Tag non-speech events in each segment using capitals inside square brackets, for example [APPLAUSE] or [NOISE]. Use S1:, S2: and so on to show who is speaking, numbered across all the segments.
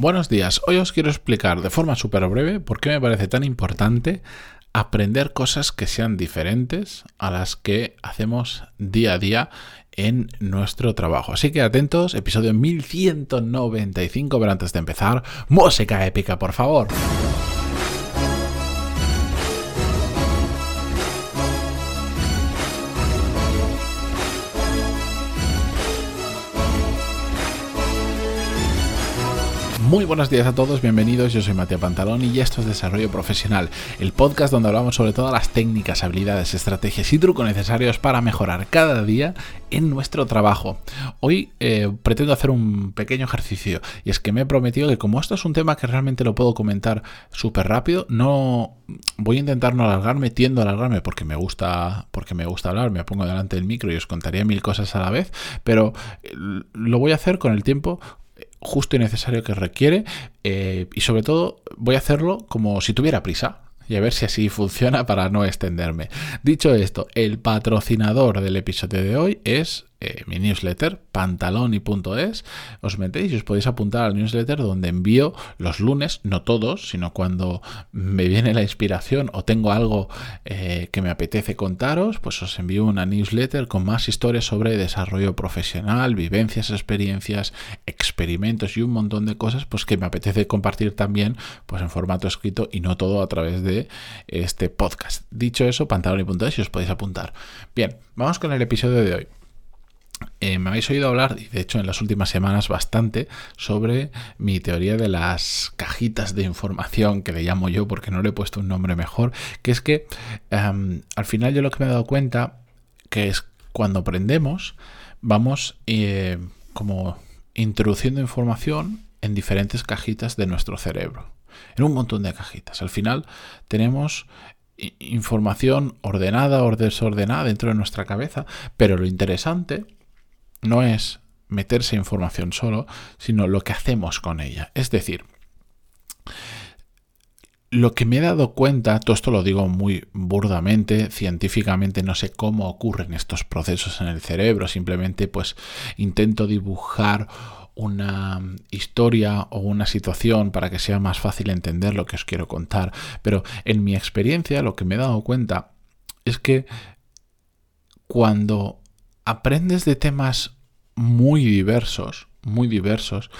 S1: Buenos días, hoy os quiero explicar de forma súper breve por qué me parece tan importante aprender cosas que sean diferentes a las que hacemos día a día en nuestro trabajo. Así que atentos, episodio 1195, pero antes de empezar, música épica, por favor. Muy buenos días a todos, bienvenidos. Yo soy Mateo Pantalón y esto es Desarrollo Profesional, el podcast donde hablamos sobre todas las técnicas, habilidades, estrategias y trucos necesarios para mejorar cada día en nuestro trabajo. Hoy eh, pretendo hacer un pequeño ejercicio y es que me he prometido que como esto es un tema que realmente lo puedo comentar súper rápido, no voy a intentar no alargarme, tiendo a alargarme porque me gusta porque me gusta hablar, me pongo delante del micro y os contaría mil cosas a la vez, pero eh, lo voy a hacer con el tiempo justo y necesario que requiere eh, y sobre todo voy a hacerlo como si tuviera prisa y a ver si así [LAUGHS] funciona para no extenderme. Dicho esto, el patrocinador del episodio de hoy es eh, mi newsletter, pantaloni.es. Os metéis y os podéis apuntar al newsletter donde envío los lunes, no todos, sino cuando me viene la inspiración o tengo algo eh, que me apetece contaros, pues os envío una newsletter con más historias sobre desarrollo profesional, vivencias, experiencias, experimentos y un montón de cosas pues que me apetece compartir también pues en formato escrito y no todo a través de este podcast. Dicho eso, pantaloni.es y os podéis apuntar. Bien, vamos con el episodio de hoy. Eh, me habéis oído hablar, y de hecho en las últimas semanas bastante, sobre mi teoría de las cajitas de información, que le llamo yo porque no le he puesto un nombre mejor, que es que em, al final yo lo que me he dado cuenta, que es cuando aprendemos, vamos eh, como introduciendo información en diferentes cajitas de nuestro cerebro, en un montón de cajitas. Al final tenemos información ordenada o desordenada dentro de nuestra cabeza, pero lo interesante no es meterse información solo, sino lo que hacemos con ella. Es decir, lo que me he dado cuenta, todo esto lo digo muy burdamente, científicamente no sé cómo ocurren estos procesos en el cerebro, simplemente pues intento dibujar una historia o una situación para que sea más fácil entender lo que os quiero contar, pero en mi experiencia lo que me he dado cuenta es que cuando aprendes de temas muy diversos, muy diversos,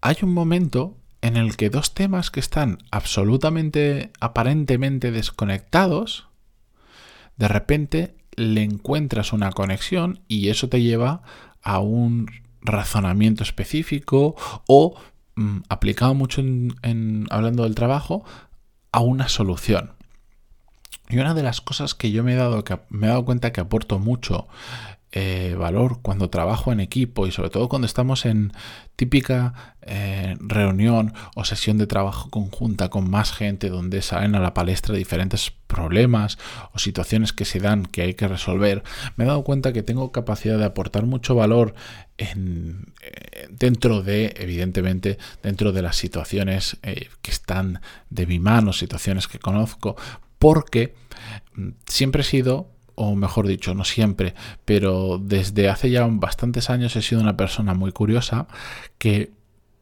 S1: hay un momento en el que dos temas que están absolutamente, aparentemente desconectados, de repente le encuentras una conexión y eso te lleva a un razonamiento específico o, mm, aplicado mucho en, hablando del trabajo, a una solución. Y una de las cosas que yo me he dado, que me he dado cuenta que aporto mucho eh, valor cuando trabajo en equipo y sobre todo cuando estamos en típica eh, reunión o sesión de trabajo conjunta con más gente donde salen a la palestra diferentes problemas o situaciones que se dan que hay que resolver, me he dado cuenta que tengo capacidad de aportar mucho valor en, eh, dentro de, evidentemente, dentro de las situaciones que están de mi mano, situaciones que conozco, porque mm, siempre he sido o mejor dicho, no siempre, pero desde hace ya bastantes años he sido una persona muy curiosa que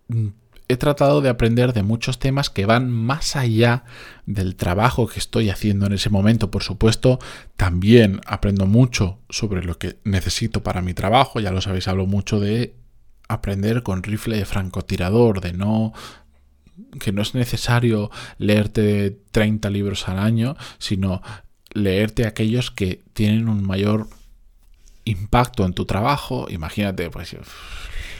S1: mm, he tratado de aprender de muchos temas que van más allá del trabajo que estoy haciendo en ese momento. Por supuesto, también aprendo mucho sobre lo que necesito para mi trabajo. Ya lo sabéis, hablo mucho de aprender con rifle de francotirador, de no que no es necesario leerte 30 libros al año, sino leerte aquellos que tienen un mayor impacto en tu trabajo. Imagínate, pues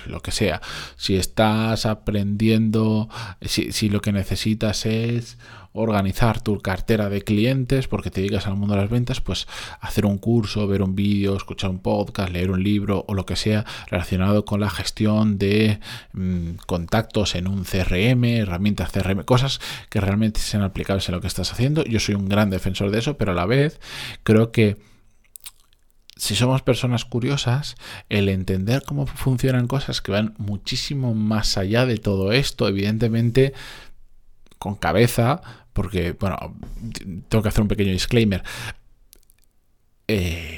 S1: lo que sea. Si estás aprendiendo, si, si, lo que necesitas es organizar tu cartera de clientes porque te dedicas al mundo de las ventas, pues hacer un curso, ver un vídeo, escuchar un podcast, leer un libro o lo que sea relacionado con la gestión de mm, contactos en un CRM, herramientas CRM, cosas que realmente sean aplicables en lo que estás haciendo. Yo soy un gran defensor de eso, pero a la vez creo que si somos personas curiosas, el entender cómo funcionan cosas que van muchísimo más allá de todo esto, evidentemente con cabeza, porque, bueno, tengo que hacer un pequeño disclaimer. Eh,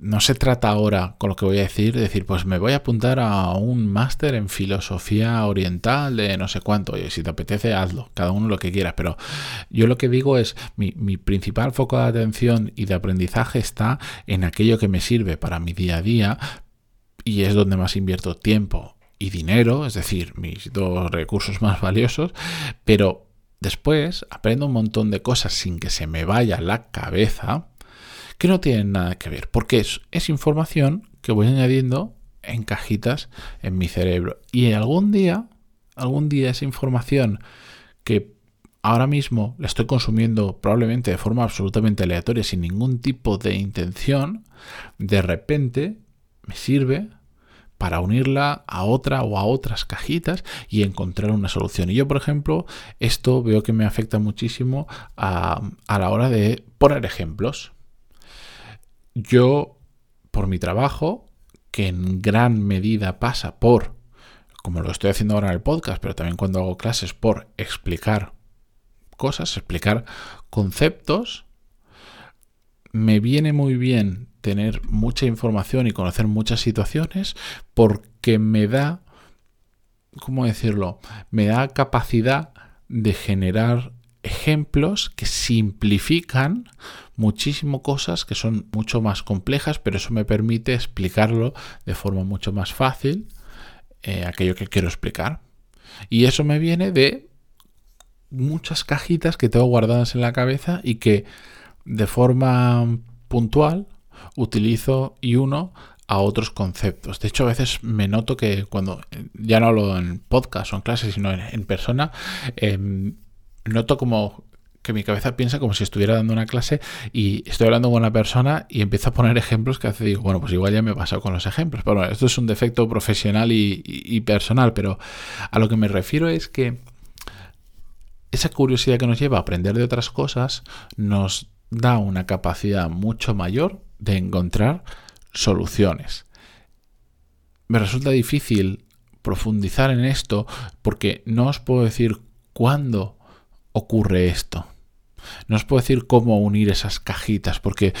S1: no se trata ahora, con lo que voy a decir, de decir, pues me voy a apuntar a un máster en filosofía oriental de no sé cuánto. Si te apetece, hazlo, cada uno lo que quiera. Pero yo lo que digo es, mi, mi principal foco de atención y de aprendizaje está en aquello que me sirve para mi día a día y es donde más invierto tiempo y dinero, es decir, mis dos recursos [LAUGHS] más valiosos, pero después aprendo un montón de cosas sin que se me vaya la cabeza que no tienen nada que ver, porque es, es información que voy añadiendo en cajitas en mi cerebro. Y algún día, algún día esa información que ahora mismo la estoy consumiendo probablemente de forma absolutamente aleatoria, sin ningún tipo de intención, de repente me sirve para unirla a otra o a otras cajitas y encontrar una solución. Y yo, por ejemplo, esto veo que me afecta muchísimo a, a la hora de poner ejemplos yo, por mi trabajo, que en gran medida pasa por, como lo estoy haciendo ahora en el podcast, pero también cuando hago clases, por explicar cosas, explicar conceptos, me viene muy bien tener mucha información y conocer muchas situaciones porque me da, ¿cómo decirlo? Me da capacidad de generar ejemplos que simplifican muchísimo cosas que son mucho más complejas, pero eso me permite explicarlo de forma mucho más fácil, eh, aquello que quiero explicar. Y eso me viene de muchas cajitas que tengo guardadas en la cabeza y que de forma puntual utilizo y uno a otros conceptos. De hecho, a veces me noto que cuando ya no hablo en podcast o en clases, sino en, persona, em, noto como que mi cabeza piensa como si estuviera dando una clase y estoy hablando con una persona y empiezo a poner ejemplos que hace digo, bueno, pues igual ya me he pasado con los ejemplos. Pero bueno, esto es un defecto profesional y, personal, pero a lo que me refiero es que esa curiosidad que nos lleva a aprender de otras cosas nos da una capacidad mucho mayor de encontrar soluciones. Me resulta difícil profundizar en esto porque no os puedo decir cuándo ocurre esto. No os puedo decir cómo unir esas cajitas, porque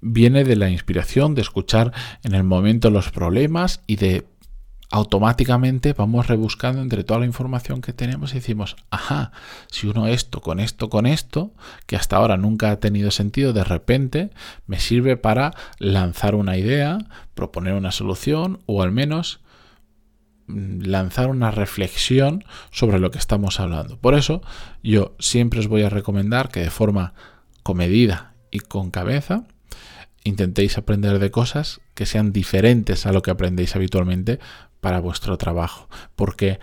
S1: viene de la inspiración, de escuchar en el momento los problemas y de automáticamente vamos rebuscando entre toda la información que tenemos y decimos, ajá, si uno esto con esto con esto, que hasta ahora nunca ha tenido sentido, de repente me sirve para lanzar una idea, proponer una solución o al menos lanzar una reflexión sobre lo que estamos hablando. Por eso yo siempre os voy a recomendar que de forma comedida y con cabeza intentéis aprender de cosas que sean diferentes a lo que aprendéis habitualmente para vuestro trabajo. Porque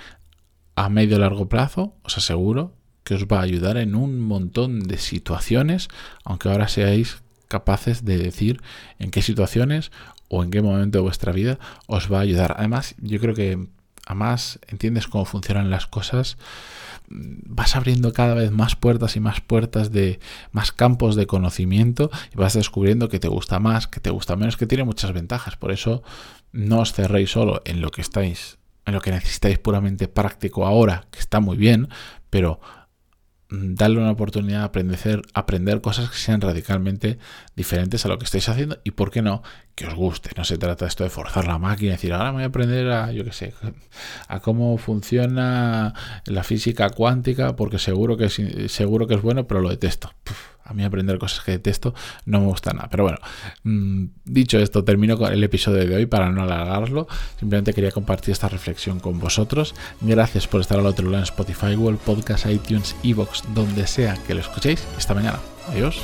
S1: a medio largo plazo os aseguro que os va a ayudar en un montón de situaciones, aunque ahora seáis capaces de decir en qué situaciones o en qué momento de vuestra vida os va a ayudar. Además, yo creo que además entiendes cómo funcionan las cosas, vas abriendo cada vez más puertas y más puertas de más campos de conocimiento y vas descubriendo que te gusta más, que te gusta menos, que tiene muchas ventajas. Por eso no os cerréis solo en lo que estáis, en lo que necesitáis puramente práctico ahora, que está muy bien, pero darle una oportunidad de aprender, aprender cosas que sean radicalmente diferentes a lo que estáis haciendo y, ¿por qué no?, que os guste. No se trata esto de forzar la máquina y decir, ahora me voy a aprender a, yo qué sé, a cómo funciona la física cuántica porque seguro que es, seguro que es bueno, pero lo detesto. A mí aprender cosas que detesto no me gusta nada. Pero bueno, mm, dicho esto, termino con el episodio de hoy para no alargarlo. Simplemente quería compartir esta reflexión con vosotros. Gracias por estar al otro lado en Spotify, Google Podcast, iTunes, Evox, donde sea que lo escuchéis. Esta mañana. Adiós.